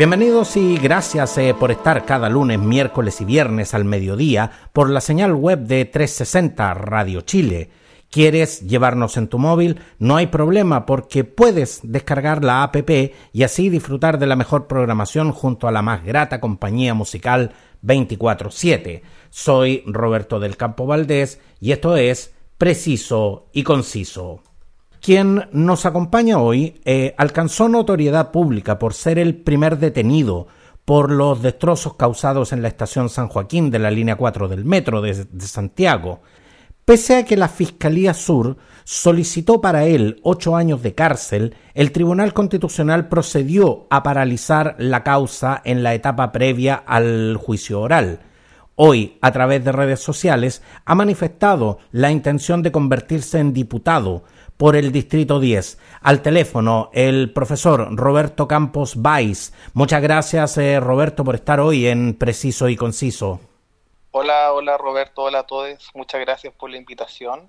Bienvenidos y gracias eh, por estar cada lunes, miércoles y viernes al mediodía por la señal web de 360 Radio Chile. ¿Quieres llevarnos en tu móvil? No hay problema porque puedes descargar la app y así disfrutar de la mejor programación junto a la más grata compañía musical 24/7. Soy Roberto del Campo Valdés y esto es Preciso y Conciso. Quien nos acompaña hoy eh, alcanzó notoriedad pública por ser el primer detenido por los destrozos causados en la estación San Joaquín de la línea 4 del metro de, de Santiago. Pese a que la Fiscalía Sur solicitó para él ocho años de cárcel, el Tribunal Constitucional procedió a paralizar la causa en la etapa previa al juicio oral. Hoy, a través de redes sociales, ha manifestado la intención de convertirse en diputado, por el Distrito 10. Al teléfono, el profesor Roberto Campos Vais. Muchas gracias, eh, Roberto, por estar hoy en Preciso y Conciso. Hola, hola Roberto, hola a todos. Muchas gracias por la invitación.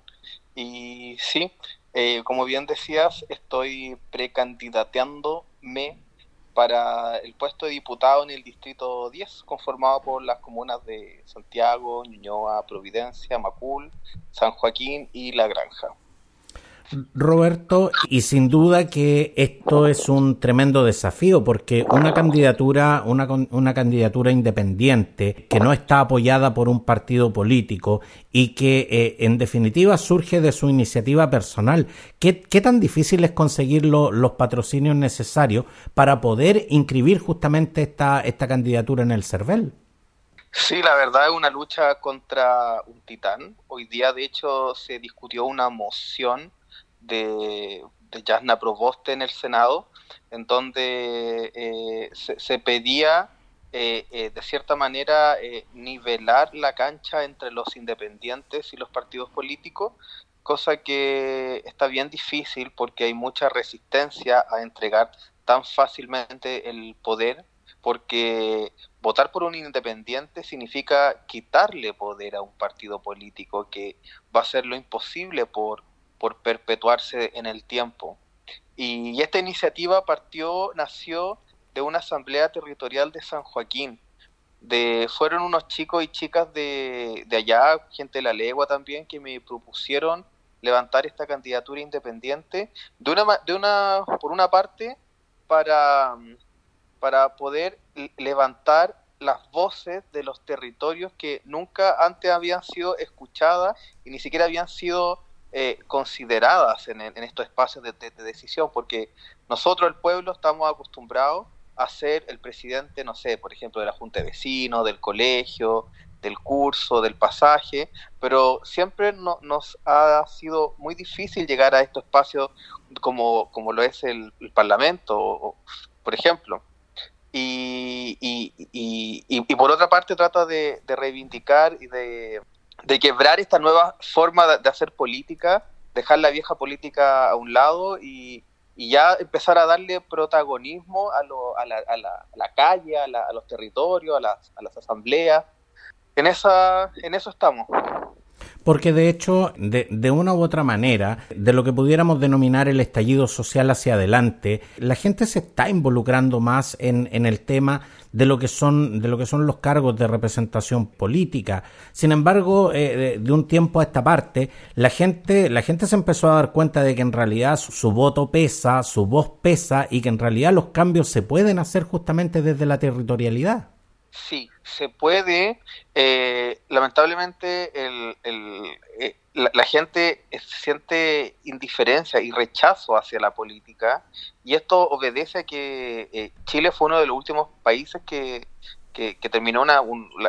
Y sí, eh, como bien decías, estoy precandidateándome para el puesto de diputado en el Distrito 10, conformado por las comunas de Santiago, Ñuñoa, Providencia, Macul, San Joaquín y La Granja. Roberto, y sin duda que esto es un tremendo desafío porque una candidatura, una, una, candidatura independiente que no está apoyada por un partido político y que eh, en definitiva surge de su iniciativa personal. ¿Qué, tan difícil es conseguir los patrocinios necesarios para poder inscribir justamente esta, esta candidatura en el CERVEL? Sí, la verdad es una lucha contra un titán. Hoy día, de hecho, se discutió una moción de, Jasna Proboste en el Senado, en donde eh, se, pedía eh, eh, de cierta manera nivelar la cancha entre los independientes y los partidos políticos, cosa que está bien difícil porque hay mucha resistencia a entregar tan fácilmente el poder, porque votar por un independiente significa quitarle poder a un partido político que va a hacer lo imposible por por perpetuarse en el tiempo. Y esta iniciativa partió, nació de una asamblea territorial de San Joaquín. De, fueron unos chicos y chicas de, de allá, gente de la legua también, que me propusieron levantar esta candidatura independiente, de una, de una, por una parte, para, para poder levantar las voces de los territorios que nunca antes habían sido escuchadas y ni siquiera habían sido eh, consideradas en, estos espacios de, decisión, porque nosotros, el pueblo, estamos acostumbrados a ser el presidente, no sé, por ejemplo, de la Junta de Vecinos, del colegio, del curso, del pasaje, pero siempre nos ha sido muy difícil llegar a estos espacios como, lo es el, Parlamento, por ejemplo. Y, y, por otra parte trata de reivindicar y de de quebrar esta nueva forma de, hacer política, dejar la vieja política a un lado y, ya empezar a darle protagonismo a, la, calle, a, los territorios, a las, asambleas. En, esa, en eso estamos. Porque de hecho, de, una u otra manera, de lo que pudiéramos denominar el estallido social hacia adelante, la gente se está involucrando más en, en el tema de lo que son de lo que son los cargos de representación política. Sin embargo, eh, de, un tiempo a esta parte, la gente la gente se empezó a dar cuenta de que en realidad su, voto pesa, su voz pesa y que en realidad los cambios se pueden hacer justamente desde la territorialidad. Sí, se puede. Eh, lamentablemente, el, eh, la, gente siente indiferencia y rechazo hacia la política y esto obedece a que eh, Chile fue uno de los últimos países que, que, terminó una,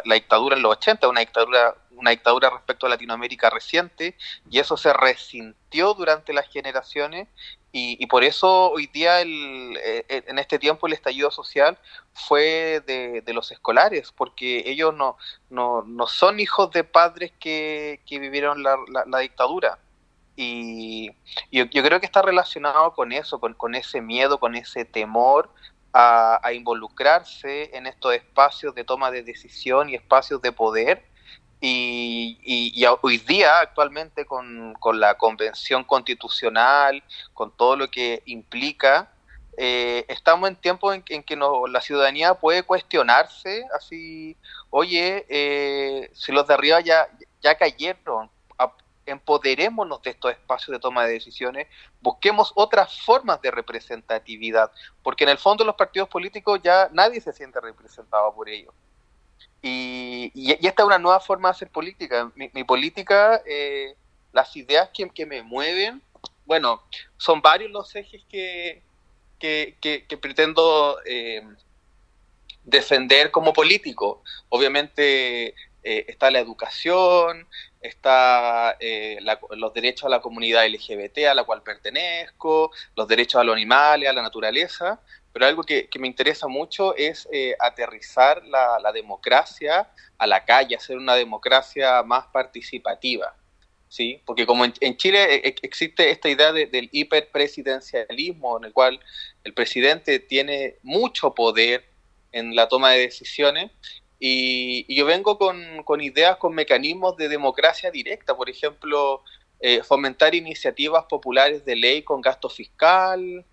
la, dictadura en los 80, una dictadura una dictadura respecto a Latinoamérica reciente y eso se resintió durante las generaciones Y, por eso hoy día, el, eh, eh, en este tiempo, el estallido social fue de, los escolares, porque ellos no, no, no, son hijos de padres que, que vivieron la, la, dictadura. Y, yo, creo que está relacionado con eso, con, con ese miedo, con ese temor a, involucrarse en estos espacios de toma de decisión y espacios de poder y, hoy día, actualmente, con, la convención constitucional, con todo lo que implica, eh, estamos en tiempos en, que la ciudadanía puede cuestionarse, así, oye, eh, si los de arriba ya, ya cayeron, empoderémonos de estos espacios de toma de decisiones, busquemos otras formas de representatividad, porque en el fondo los partidos políticos ya nadie se siente representado por ellos. Y, esta es una nueva forma de hacer política. Mi, política, eh, las ideas que, que, me mueven, bueno, son varios los ejes que, que, pretendo eh, defender como político. Obviamente eh, está la educación, está los derechos a la comunidad LGBT a la cual pertenezco, los derechos a los animales, a la naturaleza, pero algo que, me interesa mucho es eh, aterrizar la, democracia a la calle, hacer una democracia más participativa. ¿sí? Porque como en, Chile eh, existe esta idea del hiperpresidencialismo, en el cual el presidente tiene mucho poder en la toma de decisiones, y, yo vengo con, ideas, con mecanismos de democracia directa, por ejemplo, eh, fomentar iniciativas populares de ley con gasto fiscal,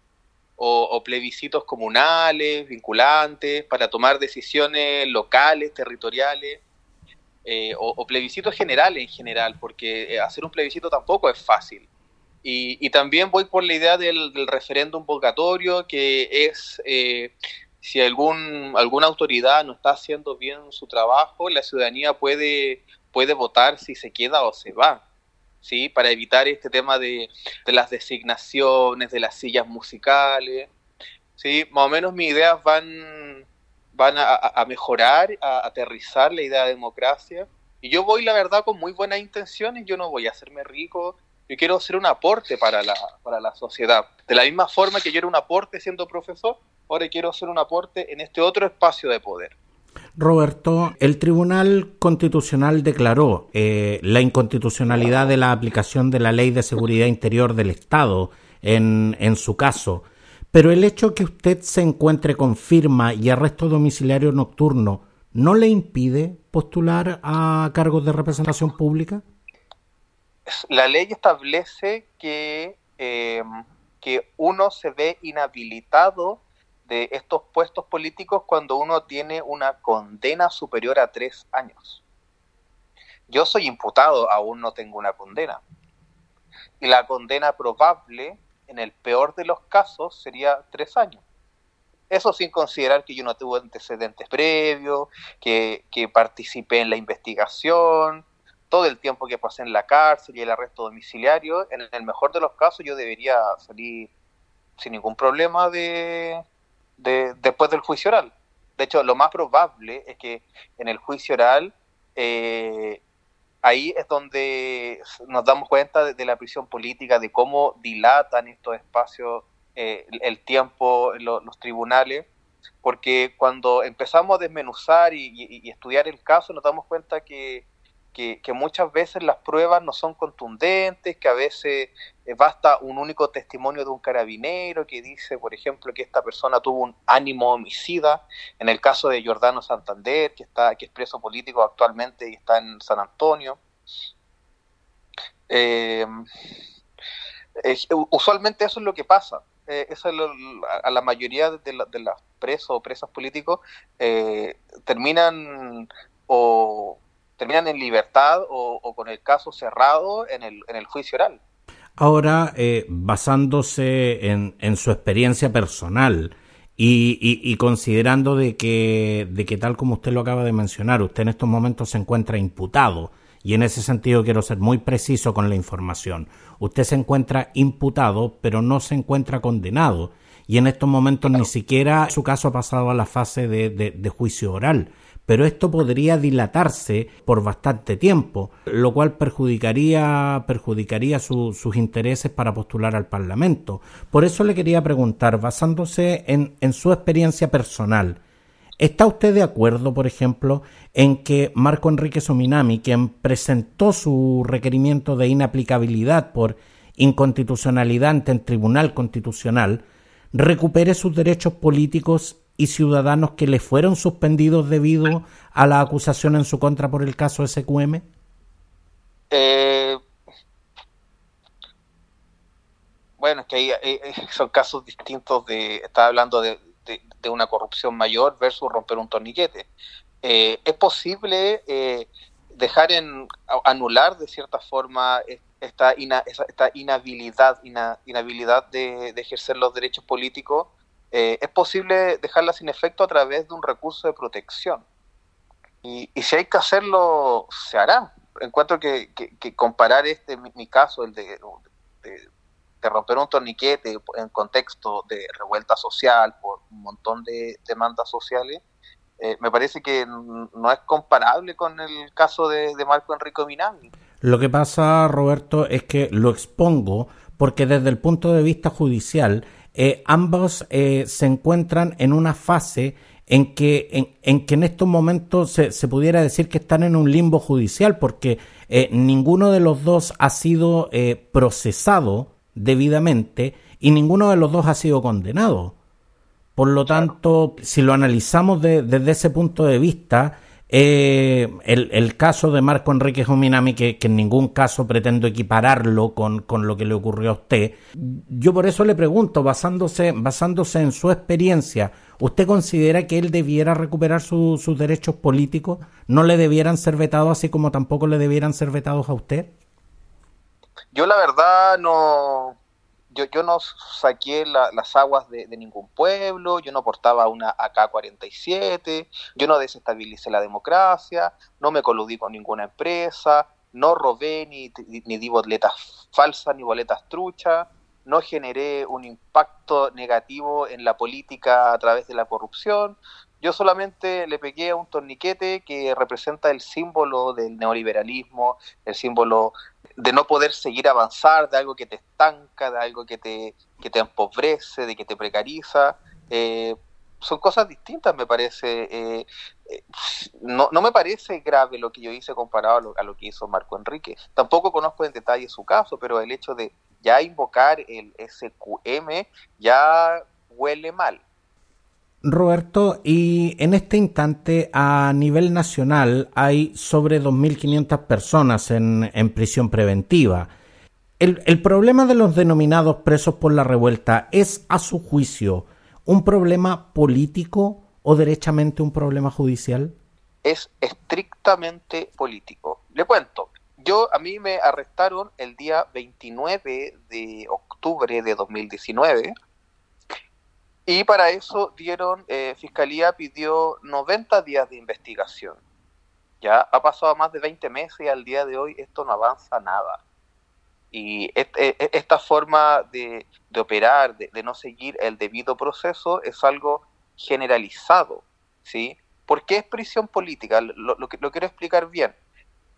o, plebiscitos comunales, vinculantes, para tomar decisiones locales, territoriales, eh, o, plebiscitos generales en general, porque eh, hacer un plebiscito tampoco es fácil. Y, también voy por la idea del, referéndum votatorio, que es eh, si algún, alguna autoridad no está haciendo bien su trabajo, la ciudadanía puede, puede votar si se queda o se va. ¿Sí? Para evitar este tema de, las designaciones, de las sillas musicales, ¿sí? Más o menos mis ideas van, van a, mejorar, a aterrizar la idea de democracia. Y yo voy, la verdad, con muy buenas intenciones, yo no voy a hacerme rico, yo quiero hacer un aporte para la, para la sociedad. De la misma forma que yo era un aporte siendo profesor, ahora quiero hacer un aporte en este otro espacio de poder. Roberto, el Tribunal Constitucional declaró eh, la inconstitucionalidad de la aplicación de la Ley de Seguridad Interior del Estado en, en su caso, pero el hecho que usted se encuentre con firma y arresto domiciliario nocturno no le impide postular a cargos de representación pública? La ley establece que, eh, que uno se ve inhabilitado de estos puestos políticos cuando uno tiene una condena superior a tres años. Yo soy imputado, aún no tengo una condena. Y la condena probable, en el peor de los casos, sería tres años. Eso sin considerar que yo no tuve antecedentes previos, que, que participé en la investigación, todo el tiempo que pasé en la cárcel y el arresto domiciliario. En el mejor de los casos yo debería salir sin ningún problema de, después del juicio oral. De hecho, lo más probable es que en el juicio oral, eh, ahí es donde nos damos cuenta de, la prisión política, de cómo dilatan estos espacios, eh, el, tiempo, los tribunales, porque cuando empezamos a desmenuzar y, estudiar el caso, nos damos cuenta que que, muchas veces las pruebas no son contundentes, que a veces basta un único testimonio de un carabinero que dice, por ejemplo, que esta persona tuvo un ánimo homicida, en el caso de Giordano Santander, que, está, que es preso político actualmente y está en San Antonio. Eh, usualmente eso es lo que pasa. Eh, eso a la mayoría de, los presos o presas políticos terminan o terminan en libertad o, con el caso cerrado en el, en el juicio oral. Ahora, eh, basándose en, en, su experiencia personal y, y, considerando de que, de que tal como usted lo acaba de mencionar, usted en estos momentos se encuentra imputado, y en ese sentido quiero ser muy preciso con la información, usted se encuentra imputado, pero no se encuentra condenado, y en estos momentos ni siquiera su caso ha pasado a la fase de, de juicio oral pero esto podría dilatarse por bastante tiempo, lo cual perjudicaría, perjudicaría sus intereses para postular al Parlamento. Por eso le quería preguntar, basándose en, en su experiencia personal, ¿Está usted de acuerdo, por ejemplo, en que Marco Enrique Sominami, quien presentó su requerimiento de inaplicabilidad por inconstitucionalidad ante el Tribunal Constitucional, recupere sus derechos políticos y ciudadanos que le fueron suspendidos debido a la acusación en su contra por el caso SQM? Eh, bueno, es que ahí, eh, son casos distintos de, estaba hablando de, de, una corrupción mayor versus romper un torniquete. Eh, es posible eh, dejar en anular de cierta forma esta, esta inhabilidad, inhabilidad de, ejercer los derechos políticos. Eh, es posible dejarla sin efecto a través de un recurso de protección. Y, si hay que hacerlo, se hará. Encuentro que, que, comparar este mi, caso, el de de romper un torniquete en contexto de revuelta social por un montón de demandas sociales, eh, me parece que no es comparable con el caso de, Marco Enrico Minami. Lo que pasa, Roberto, es que lo expongo porque desde el punto de vista judicial, eh, ambos eh, se encuentran en una fase en que en, en, que en estos momentos se, se, pudiera decir que están en un limbo judicial porque ninguno de los dos ha sido procesado debidamente y ninguno de los dos ha sido condenado. Por lo tanto, si lo analizamos desde ese punto de vista, eh, el, caso de Marco Enrique Jominami, que, en ningún caso pretendo equipararlo con, con, lo que le ocurrió a usted, yo por eso le pregunto, basándose, basándose en su experiencia, ¿usted considera que él debiera recuperar sus derechos políticos? ¿No le debieran ser vetados así como tampoco le debieran ser vetados a usted? Yo la verdad no, yo, yo no saqué las aguas de, ningún pueblo, yo no portaba una AK-47, yo no desestabilicé la democracia, no me coludí con ninguna empresa, no robé ni, ni, di boletas falsas ni boletas truchas, no generé un impacto negativo en la política a través de la corrupción. Yo solamente le pegué a un torniquete que representa el símbolo del neoliberalismo, el símbolo de no poder seguir avanzar, de algo que te estanca, de algo que te, que te empobrece, de que te precariza. Eh, son cosas distintas, me parece. Eh, eh, no, no me parece grave lo que yo hice comparado a lo, que hizo Marco Enrique. Tampoco conozco en detalle su caso, pero el hecho de ya invocar el SQM ya huele mal. Roberto, y en este instante a nivel nacional hay sobre 2.500 personas en, prisión preventiva. El, el, problema de los denominados presos por la revuelta es, a su juicio, un problema político o derechamente un problema judicial? Es estrictamente político. Le cuento, yo a mí me arrestaron el día 29 de octubre de 2019 y para eso dieron, eh, Fiscalía pidió 90 días de investigación. Ya ha pasado más de 20 meses y al día de hoy esto no avanza nada. Y e, e, esta forma de, operar, de, no seguir el debido proceso, es algo generalizado. ¿sí? ¿Por qué es prisión política? Lo, lo, lo quiero explicar bien.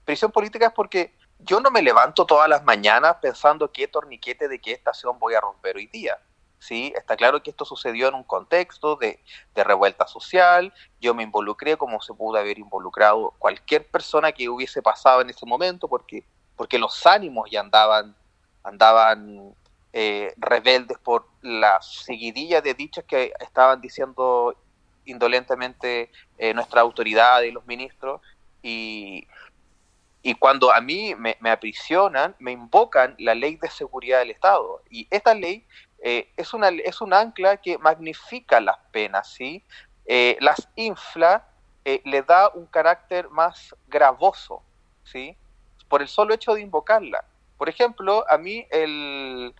Prisión política es porque yo no me levanto todas las mañanas pensando qué torniquete de qué estación voy a romper hoy día ¿sí? Está claro que esto sucedió en un contexto de, revuelta social, yo me involucré como se pudo haber involucrado cualquier persona que hubiese pasado en ese momento, porque, porque los ánimos ya andaban, andaban eh, rebeldes por la seguidilla de dichos que estaban diciendo indolentemente eh, nuestra autoridad y los ministros, y, y cuando a mí me, me, aprisionan, me invocan la ley de seguridad del Estado. Y esta ley eh, es, una, es un ancla que magnifica las penas, ¿sí? Eh, las infla, eh, le da un carácter más gravoso, ¿sí? Por el solo hecho de invocarla. Por ejemplo, a mí el,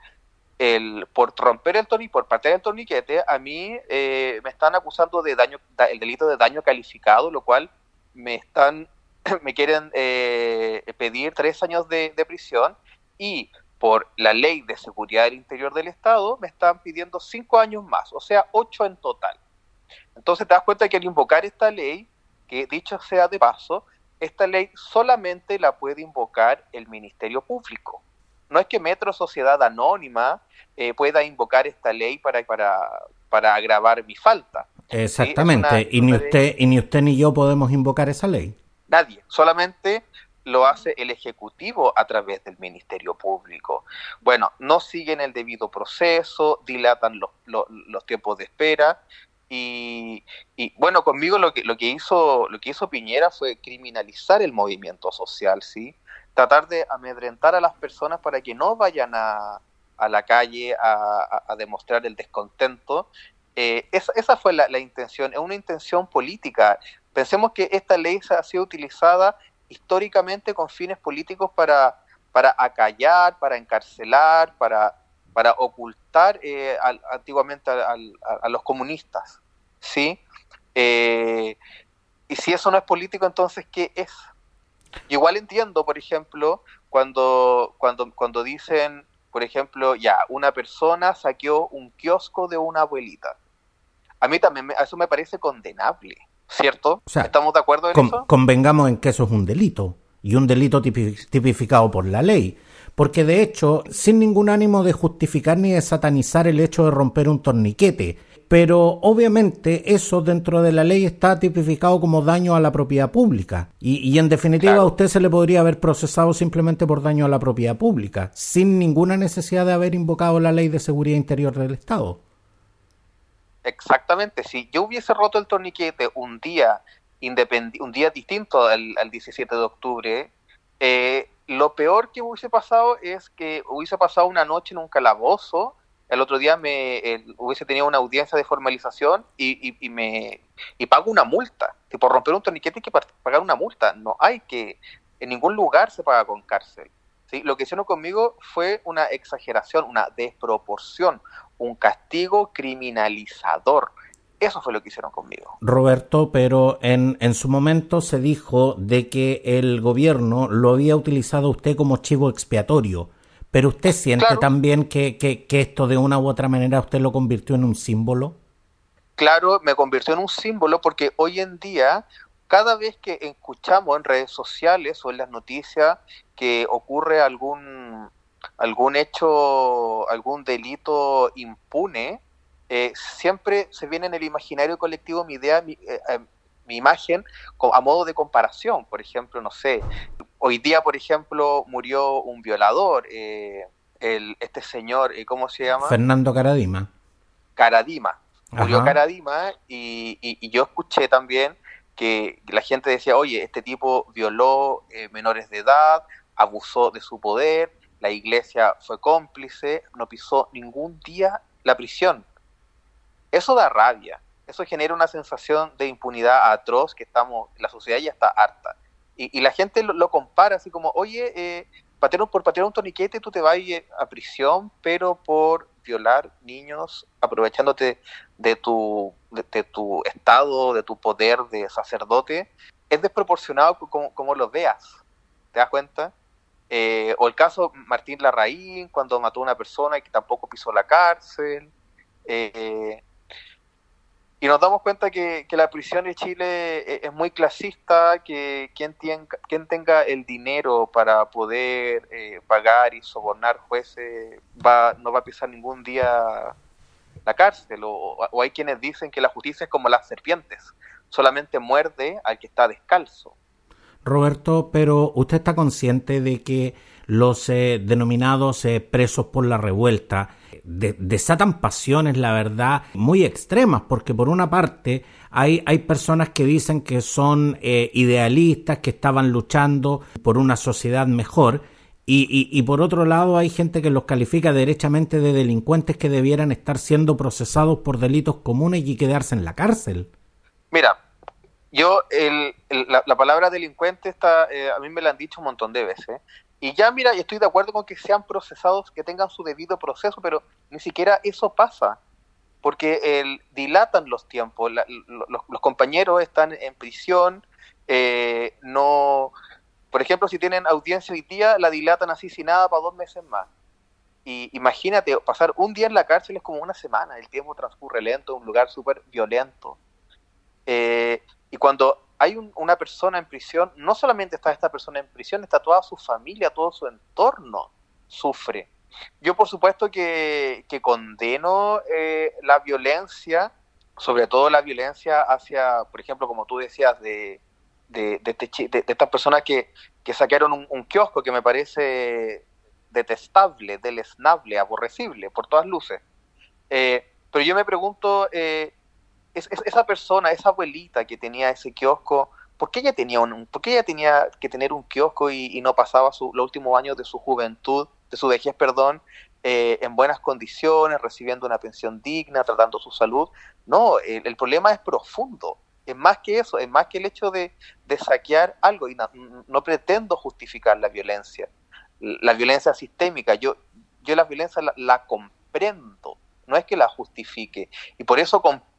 el por romper el torniquete, por parte del torniquete, a mí me están acusando de daño, el delito de daño calificado, lo cual me están, me quieren pedir tres años de, de prisión y por la ley de seguridad del interior del Estado, me están pidiendo cinco años más, o sea, ocho en total. Entonces te das cuenta que al invocar esta ley, que dicho sea de paso, esta ley solamente la puede invocar el Ministerio Público. No es que Metro Sociedad Anónima eh, pueda invocar esta ley para, para, para agravar mi falta. Exactamente, y, ni usted, y ni usted ni yo podemos invocar esa ley. Nadie, solamente lo hace el Ejecutivo a través del Ministerio Público. Bueno, no siguen el debido proceso, dilatan los, los, tiempos de espera y, y, bueno, conmigo lo que, lo, que hizo, lo que hizo Piñera fue criminalizar el movimiento social, ¿sí? Tratar de amedrentar a las personas para que no vayan a, a la calle a, demostrar el descontento. Eh, esa, fue la, la intención, es una intención política. Pensemos que esta ley ha sido utilizada históricamente con fines políticos para, para acallar, para encarcelar, para, para ocultar eh, antiguamente a, los comunistas. ¿sí? Eh, y si eso no es político, entonces, ¿qué es? Igual entiendo, por ejemplo, cuando, cuando, cuando dicen, por ejemplo, ya, una persona saqueó un kiosco de una abuelita. A mí también, eso me parece condenable. ¿Cierto? ¿Estamos de acuerdo en eso? Convengamos en que eso es un delito, y un delito tipificado por la ley. Porque de hecho, sin ningún ánimo de justificar ni de satanizar el hecho de romper un torniquete, pero obviamente eso dentro de la ley está tipificado como daño a la propiedad pública. Y, en definitiva a usted se le podría haber procesado simplemente por daño a la propiedad pública, sin ninguna necesidad de haber invocado la ley de seguridad interior del Estado. Exactamente, si yo hubiese roto el torniquete un día un día distinto al, 17 de octubre, eh, lo peor que hubiese pasado es que hubiese pasado una noche en un calabozo, el otro día me hubiese tenido una audiencia de formalización y, y, me y pago una multa. Por romper un torniquete hay que pagar una multa. No hay que, en ningún lugar se paga con cárcel. Lo que hicieron conmigo fue una exageración, una desproporción, un castigo criminalizador. Eso fue lo que hicieron conmigo. Roberto, pero en, en su momento se dijo de que el gobierno lo había utilizado usted como chivo expiatorio. Pero usted siente también que, que, que, esto de una u otra manera usted lo convirtió en un símbolo. Claro, me convirtió en un símbolo porque hoy en día, cada vez que escuchamos en redes sociales o en las noticias que ocurre algún algún hecho, algún delito impune, eh, siempre se viene en el imaginario colectivo mi idea, mi, eh, eh, imagen a modo de comparación. Por ejemplo, no sé, hoy día, por ejemplo, murió un violador, el, este señor, ¿cómo se llama? Fernando Caradima. Caradima. Murió Caradima y, y, yo escuché también que la gente decía, oye, este tipo violó menores de edad, abusó de su poder, la iglesia fue cómplice, no pisó ningún día la prisión. Eso da rabia, eso genera una sensación de impunidad atroz que estamos, la sociedad ya está harta. Y, la gente lo, compara así como, oye, eh, por patear un torniquete tú te vas a prisión, pero por violar niños, aprovechándote de tu, de, tu estado, de tu poder de sacerdote, es desproporcionado como, como lo veas. ¿Te das cuenta? Eh, o el caso Martín Larraín, cuando mató a una persona y que tampoco pisó la cárcel. Eh, y nos damos cuenta que, la prisión en Chile e, es muy clasista, que quien, tenga, quien tenga el dinero para poder eh, pagar y sobornar jueces va, no va a pisar ningún día la cárcel. O hay quienes dicen que la justicia es como las serpientes, solamente muerde al que está descalzo. Roberto, pero usted está consciente de que los eh, denominados eh, presos por la revuelta desatan pasiones, la verdad, muy extremas, porque por una parte hay, hay personas que dicen que son eh, idealistas, que estaban luchando por una sociedad mejor, y, y, y, por otro lado hay gente que los califica derechamente de delincuentes que debieran estar siendo procesados por delitos comunes y quedarse en la cárcel. Mira, yo, el, la, palabra delincuente está, eh, a mí me la han dicho un montón de veces. Y ya, mira, estoy de acuerdo con que sean procesados, que tengan su debido proceso, pero ni siquiera eso pasa. Porque el, dilatan los tiempos. los, compañeros están en prisión. Eh, no. Por ejemplo, si tienen audiencia hoy día, la dilatan así sin nada para dos meses más. Y imagínate, pasar un día en la cárcel es como una semana. El tiempo transcurre lento, un lugar súper violento. Eh, y cuando hay una persona en prisión, no solamente está esta persona en prisión, está toda su familia, todo su entorno sufre. Yo por supuesto que, condeno eh, la violencia, sobre todo la violencia hacia, por ejemplo, como tú decías, de, de, de, este estas personas que, que saquearon un, kiosco que me parece detestable, deleznable, aborrecible, por todas luces. Eh, pero yo me pregunto, eh, es, esa persona, esa abuelita que tenía ese kiosco, ¿por qué ella tenía, un, por ella tenía que tener un kiosco y, no pasaba su, los últimos años de su juventud, de su vejez, perdón, eh, en buenas condiciones, recibiendo una pensión digna, tratando su salud? No, el, problema es profundo. Es más que eso, es más que el hecho de, saquear algo. Y no, pretendo justificar la violencia, la violencia sistémica. Yo, yo la violencia la, la comprendo, no es que la justifique. Y por eso comprendo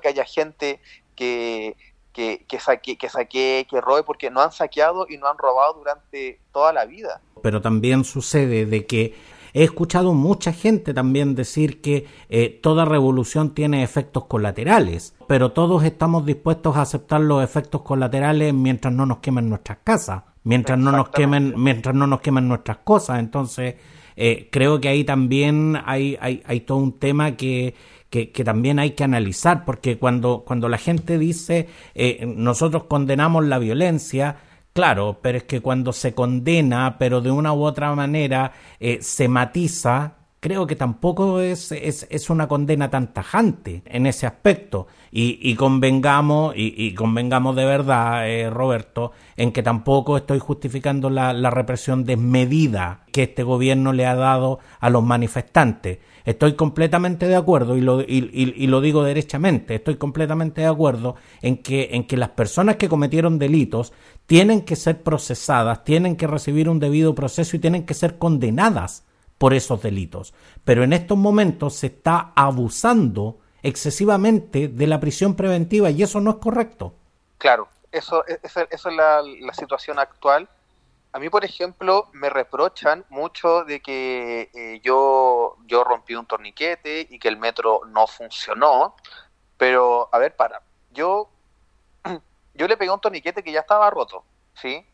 que haya gente que, que, que, saque, que saque, que robe, porque no han saqueado y no han robado durante toda la vida. Pero también sucede de que he escuchado mucha gente también decir que eh, toda revolución tiene efectos colaterales, pero todos estamos dispuestos a aceptar los efectos colaterales mientras no nos quemen nuestras casas, mientras no nos quemen, mientras no nos quemen nuestras cosas. Entonces, eh, creo que ahí también hay, hay, hay todo un tema que, que, también hay que analizar, porque cuando, cuando la gente dice eh, nosotros condenamos la violencia, claro, pero es que cuando se condena, pero de una u otra manera eh, se matiza, creo que tampoco es, es, una condena tan tajante en ese aspecto. Y, convengamos, y, convengamos de verdad, eh, Roberto, en que tampoco estoy justificando la, la represión desmedida que este gobierno le ha dado a los manifestantes. Estoy completamente de acuerdo y lo, y, lo digo derechamente, estoy completamente de acuerdo en que, en que las personas que cometieron delitos tienen que ser procesadas, tienen que recibir un debido proceso y tienen que ser condenadas por esos delitos. Pero en estos momentos se está abusando excesivamente de la prisión preventiva y eso no es correcto. Claro, eso, eso, es la, situación actual a mí, por ejemplo, me reprochan mucho de que eh, yo, yo rompí un torniquete y que el metro no funcionó, pero, a ver, para, yo, yo le pegué un torniquete que ya estaba roto, ¿sí?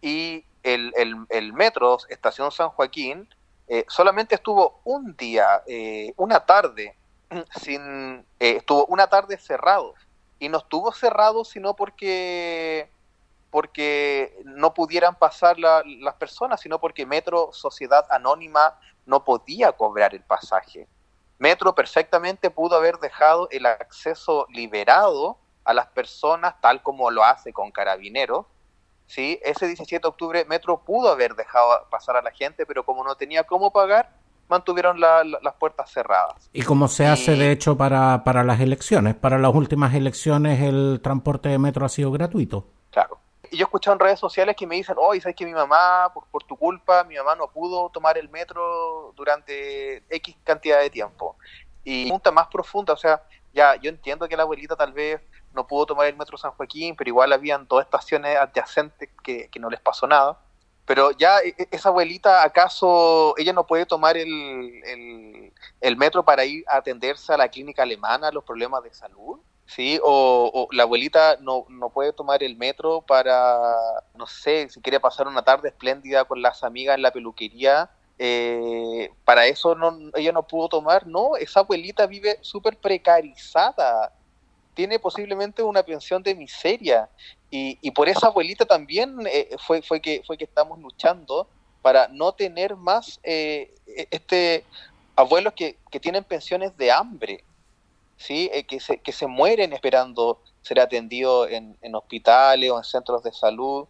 Y el, el, metro, Estación San Joaquín, eh, solamente estuvo un día, eh, una tarde, sin, estuvo una tarde cerrado. Y no estuvo cerrado sino porque porque no pudieran pasar las personas, sino porque Metro, Sociedad Anónima, no podía cobrar el pasaje. Metro perfectamente pudo haber dejado el acceso liberado a las personas, tal como lo hace con Carabineros. ¿Sí? Ese 17 de octubre Metro pudo haber dejado pasar a la gente, pero como no tenía cómo pagar, mantuvieron las puertas cerradas. Y como se hace de hecho para, para las elecciones, para las últimas elecciones el transporte de metro ha sido gratuito. Claro. Y yo he escuchado en redes sociales que me dicen, oye, ¿sabes que mi mamá, por, tu culpa, mi mamá no pudo tomar el metro durante X cantidad de tiempo? Y pregunta más profunda, o sea, ya yo entiendo que la abuelita tal vez no pudo tomar el metro San Joaquín, pero igual habían dos estaciones adyacentes que, no les pasó nada. Pero ya e, e, esa abuelita, ¿acaso ella no puede tomar el, el, el metro para ir a atenderse a la clínica alemana, los problemas de salud? ¿sí? O, la abuelita no, no, puede tomar el metro para, no sé, si quiere pasar una tarde espléndida con las amigas en la peluquería, eh, para eso no, ella no pudo tomar, no, esa abuelita vive súper precarizada, tiene posiblemente una pensión de miseria y, y por esa abuelita también eh, fue, fue, que, fue que estamos luchando para no tener más eh, este abuelos que, que tienen pensiones de hambre. ¿sí? Eh, que, se, que se mueren esperando ser atendidos en, en hospitales o en centros de salud.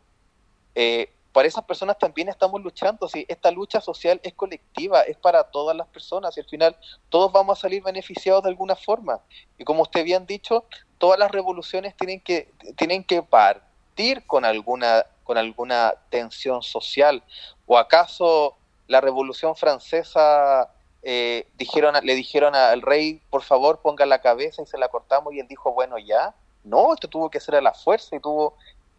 Eh, para esas personas también estamos luchando. ¿sí? Esta lucha social es colectiva, es para todas las personas y al final todos vamos a salir beneficiados de alguna forma. Y como usted bien dicho, todas las revoluciones tienen que, tienen que partir con alguna, con alguna tensión social. ¿O acaso la revolución francesa eh, dijeron, le dijeron al rey, por favor ponga la cabeza y se la cortamos y él dijo, bueno, ya. No, esto tuvo que ser a la fuerza y tuvo,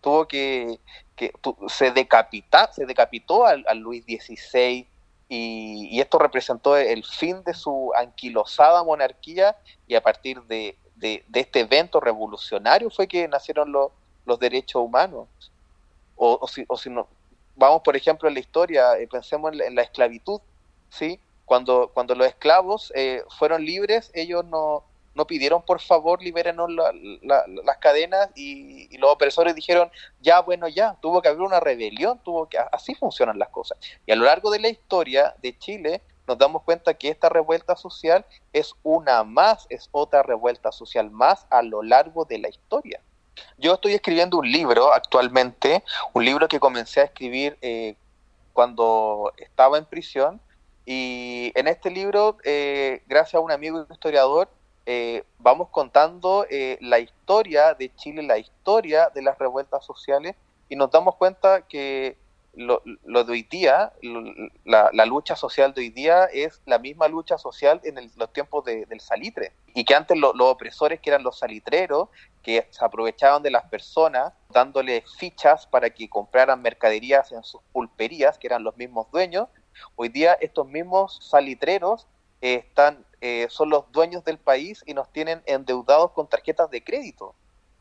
tuvo que, que se, decapita, se decapitó al, Luis XVI y, esto representó el fin de su anquilosada monarquía y a partir de, de, este evento revolucionario fue que nacieron los, los derechos humanos. O, o si, o si no, vamos por ejemplo en la historia, eh, pensemos en la, esclavitud, ¿sí? Cuando, cuando los esclavos eh, fueron libres, ellos no, no pidieron por favor libérenos las cadenas y, los opresores dijeron ya bueno ya tuvo que haber una rebelión tuvo que así funcionan las cosas y a lo largo de la historia de Chile nos damos cuenta que esta revuelta social es una más es otra revuelta social más a lo largo de la historia. Yo estoy escribiendo un libro actualmente un libro que comencé a escribir eh, cuando estaba en prisión y en este libro, eh, gracias a un amigo historiador, eh, vamos contando eh, la historia de Chile, la historia de las revueltas sociales y nos damos cuenta que lo, de hoy día, la, lucha social de hoy día es la misma lucha social en los tiempos del salitre y que antes los opresores que eran los salitreros, que se aprovechaban de las personas dándole fichas para que compraran mercaderías en sus pulperías, que eran los mismos dueños, hoy día estos mismos salitreros están, eh, son los dueños del país y nos tienen endeudados con tarjetas de crédito.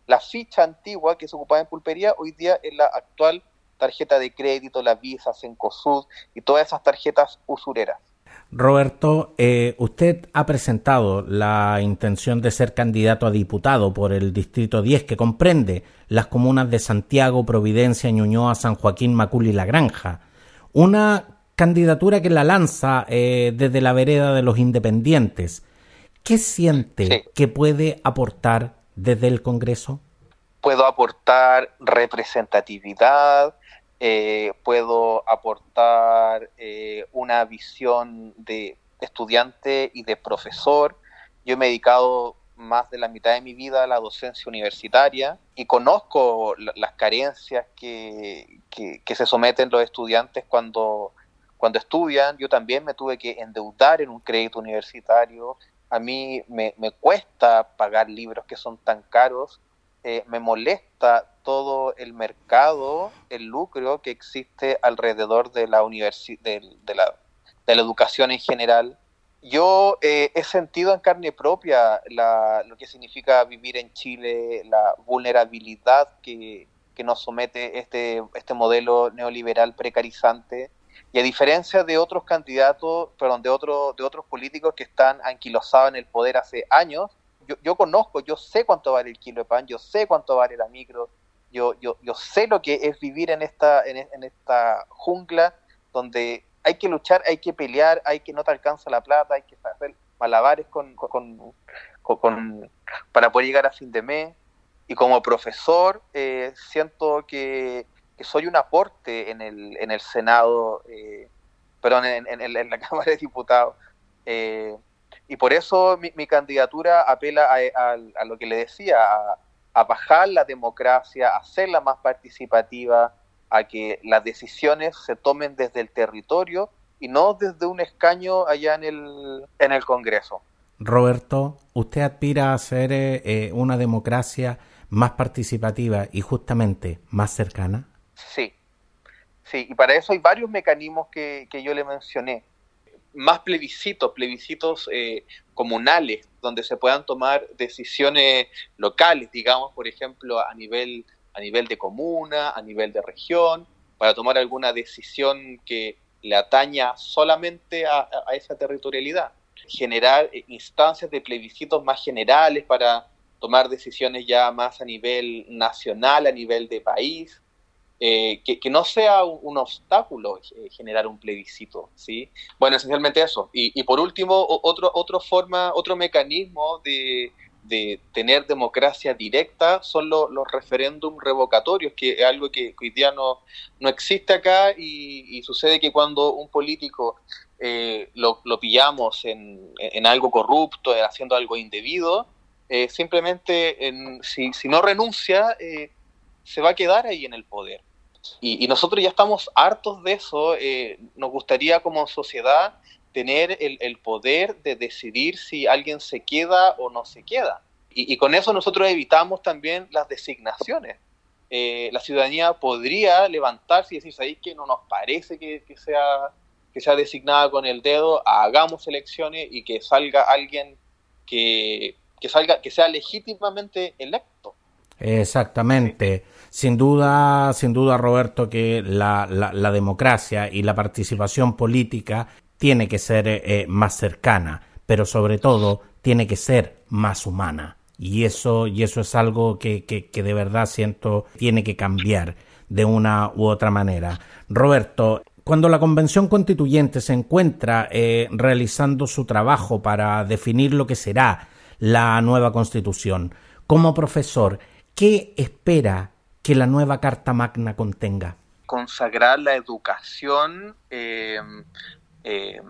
La ficha antigua que se ocupaba en pulpería hoy día es la actual tarjeta de crédito, la Visa, Cencosud y todas esas tarjetas usureras. Roberto, eh, usted ha presentado la intención de ser candidato a diputado por el Distrito 10, que comprende las comunas de Santiago, Providencia, Ñuñoa, San Joaquín, Macul y La Granja. Una candidatura que la lanza eh, desde la vereda de los independientes. ¿Qué siente que puede aportar desde el Congreso? Puedo aportar representatividad, eh, puedo aportar eh, una visión de estudiante y de profesor. Yo me he dedicado más de la mitad de mi vida a la docencia universitaria y conozco las carencias que, que se someten los estudiantes cuando cuando estudian, yo también me tuve que endeudar en un crédito universitario. A mí me, cuesta pagar libros que son tan caros. Eh, me molesta todo el mercado, el lucro que existe alrededor de la, de, de la, de la educación en general. Yo eh, he sentido en carne propia lo que significa vivir en Chile, la vulnerabilidad que, que nos somete este, este modelo neoliberal precarizante y a diferencia de otros candidatos, perdón, de, otro, de otros políticos que están anquilosados en el poder hace años, yo, yo conozco, yo sé cuánto vale el kilo de pan, yo sé cuánto vale la micro, yo, yo, yo sé lo que es vivir en esta, en, esta jungla donde hay que luchar, hay que pelear, hay que no te alcanza la plata, hay que hacer malabares con, con, con, para poder llegar a fin de mes. Y como profesor, eh, siento que que soy un aporte en el, en el Senado, eh, perdón, en, la Cámara de Diputados. Eh, y por eso mi, candidatura apela a, lo que le decía, a, bajar la democracia, a hacerla más participativa, a que las decisiones se tomen desde el territorio y no desde un escaño allá en el, en el Congreso. Roberto, ¿usted aspira a ser eh, una democracia más participativa y justamente más cercana? Sí, sí, y para eso hay varios mecanismos que, yo le mencioné. Más plebiscitos, plebiscitos eh, comunales, donde se puedan tomar decisiones locales, digamos, por ejemplo, a nivel, a nivel de comuna, a nivel de región, para tomar alguna decisión que le ataña solamente a, a esa territorialidad. Generar eh, instancias de plebiscitos más generales para tomar decisiones ya más a nivel nacional, a nivel de país, eh, que, no sea un, obstáculo eh, generar un plebiscito, ¿sí? Bueno, esencialmente eso. Y, por último, otro, otro forma, otro mecanismo de, tener democracia directa son los referéndums revocatorios, que es algo que hoy día no, no existe acá y, sucede que cuando un político eh, lo, pillamos en, algo corrupto, haciendo algo indebido, simplemente si, si, no renuncia, se va a quedar ahí en el poder. Y, nosotros ya estamos hartos de eso. Eh, nos gustaría como sociedad tener el, poder de decidir si alguien se queda o no se queda. Y, con eso nosotros evitamos también las designaciones. Eh, la ciudadanía podría levantarse y decir, ¿sabéis que no nos parece que, sea, que sea designada con el dedo? Hagamos elecciones y que salga alguien que, que, salga, que sea legítimamente electo. Exactamente. Sin duda, sin duda, Roberto, que la, la, democracia y la participación política tiene que ser eh, eh, más cercana, pero sobre todo tiene que ser más humana. Y eso, y eso es algo que, que, de verdad siento tiene que cambiar de una u otra manera. Roberto, cuando la Convención Constituyente se encuentra eh, realizando su trabajo para definir lo que será la nueva Constitución, como profesor, ¿qué espera que la nueva Carta Magna contenga? Consagrar la educación, eh, eh,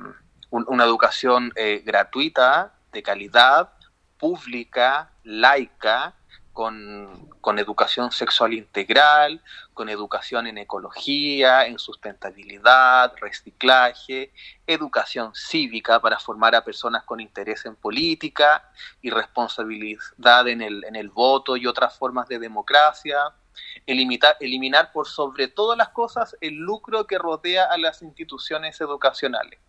una educación eh, gratuita, de calidad, pública, laica, con, con, educación sexual integral, con educación en ecología, en sustentabilidad, reciclaje, educación cívica para formar a personas con interés en política y responsabilidad en el, en el voto y otras formas de democracia, eliminar, eliminar por sobre todas las cosas el lucro que rodea a las instituciones educacionales.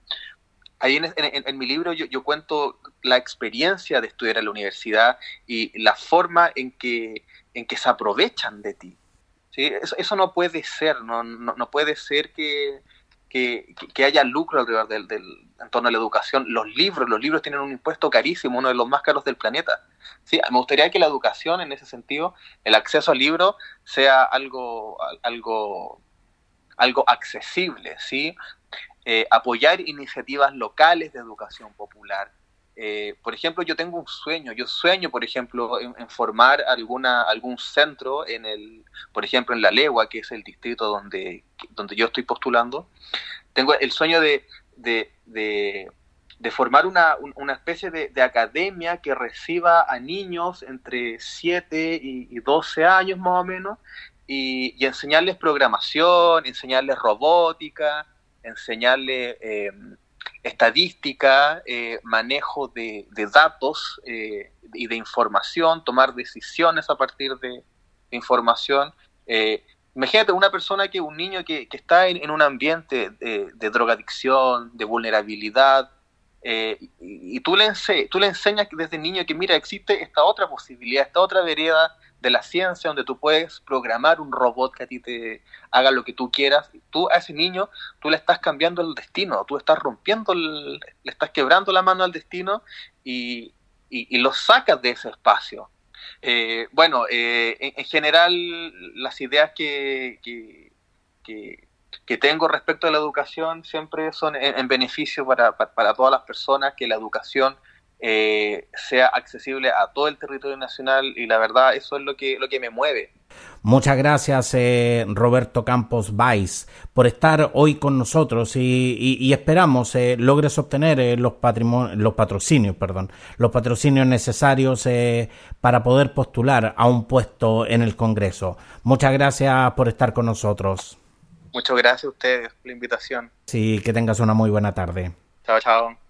Ahí en, mi libro yo, cuento la experiencia de estudiar en la universidad y la forma en que, en que se aprovechan de ti. ¿sí? Eso, no puede ser, no, no, puede ser que, que, haya lucro alrededor del, del, en torno a la educación. Los libros, los libros tienen un impuesto carísimo, uno de los más caros del planeta. Sí, me gustaría que la educación, en ese sentido, el acceso al libro, sea algo, algo, algo accesible, ¿sí? Eh, apoyar iniciativas locales de educación popular. Eh, por ejemplo, yo tengo un sueño, yo sueño, por ejemplo, en, formar alguna, algún centro en el, por ejemplo, en La Legua, que es el distrito donde, donde yo estoy postulando. Tengo el sueño de, de formar una, una especie de, academia que reciba a niños entre 7 y, 12 años más o menos y, enseñarles programación, enseñarles robótica, enseñarles eh, estadística, eh, manejo de, datos eh, y de información, tomar decisiones a partir de, información. Imagínate una persona que, un niño que, está en, un ambiente de, de, drogadicción, de vulnerabilidad, eh, y, tú, le tú le enseñas desde niño que, mira, existe esta otra posibilidad, esta otra vereda de la ciencia donde tú puedes programar un robot que a ti te haga lo que tú quieras. Tú a ese niño, tú le estás cambiando el destino, tú estás rompiendo, le estás quebrando la mano al destino y, y, lo sacas de ese espacio. Eh, bueno, eh, en, general las ideas que, que que tengo respecto a la educación siempre son en, beneficio para, para, todas las personas, que la educación eh, sea accesible a todo el territorio nacional y la verdad eso es lo que, lo que me mueve. Muchas gracias eh, Roberto Campos Vais por estar hoy con nosotros y, esperamos eh, logres obtener los, los patrocinios, perdón, los patrocinios necesarios para poder postular a un puesto en el Congreso. Muchas gracias por estar con nosotros. Muchas gracias a ustedes por la invitación. Sí, que tengas una muy buena tarde. Chao, chao.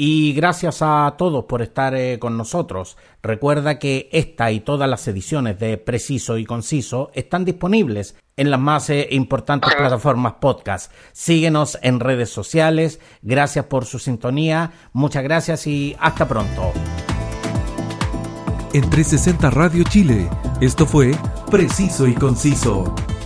Y gracias a todos por estar eh, con nosotros. Recuerda que esta y todas las ediciones de Preciso y Conciso están disponibles en las más eh, importantes plataformas podcast. Síguenos en redes sociales. Gracias por su sintonía. Muchas gracias y hasta pronto. En 360 Radio Chile, esto fue Preciso y Conciso.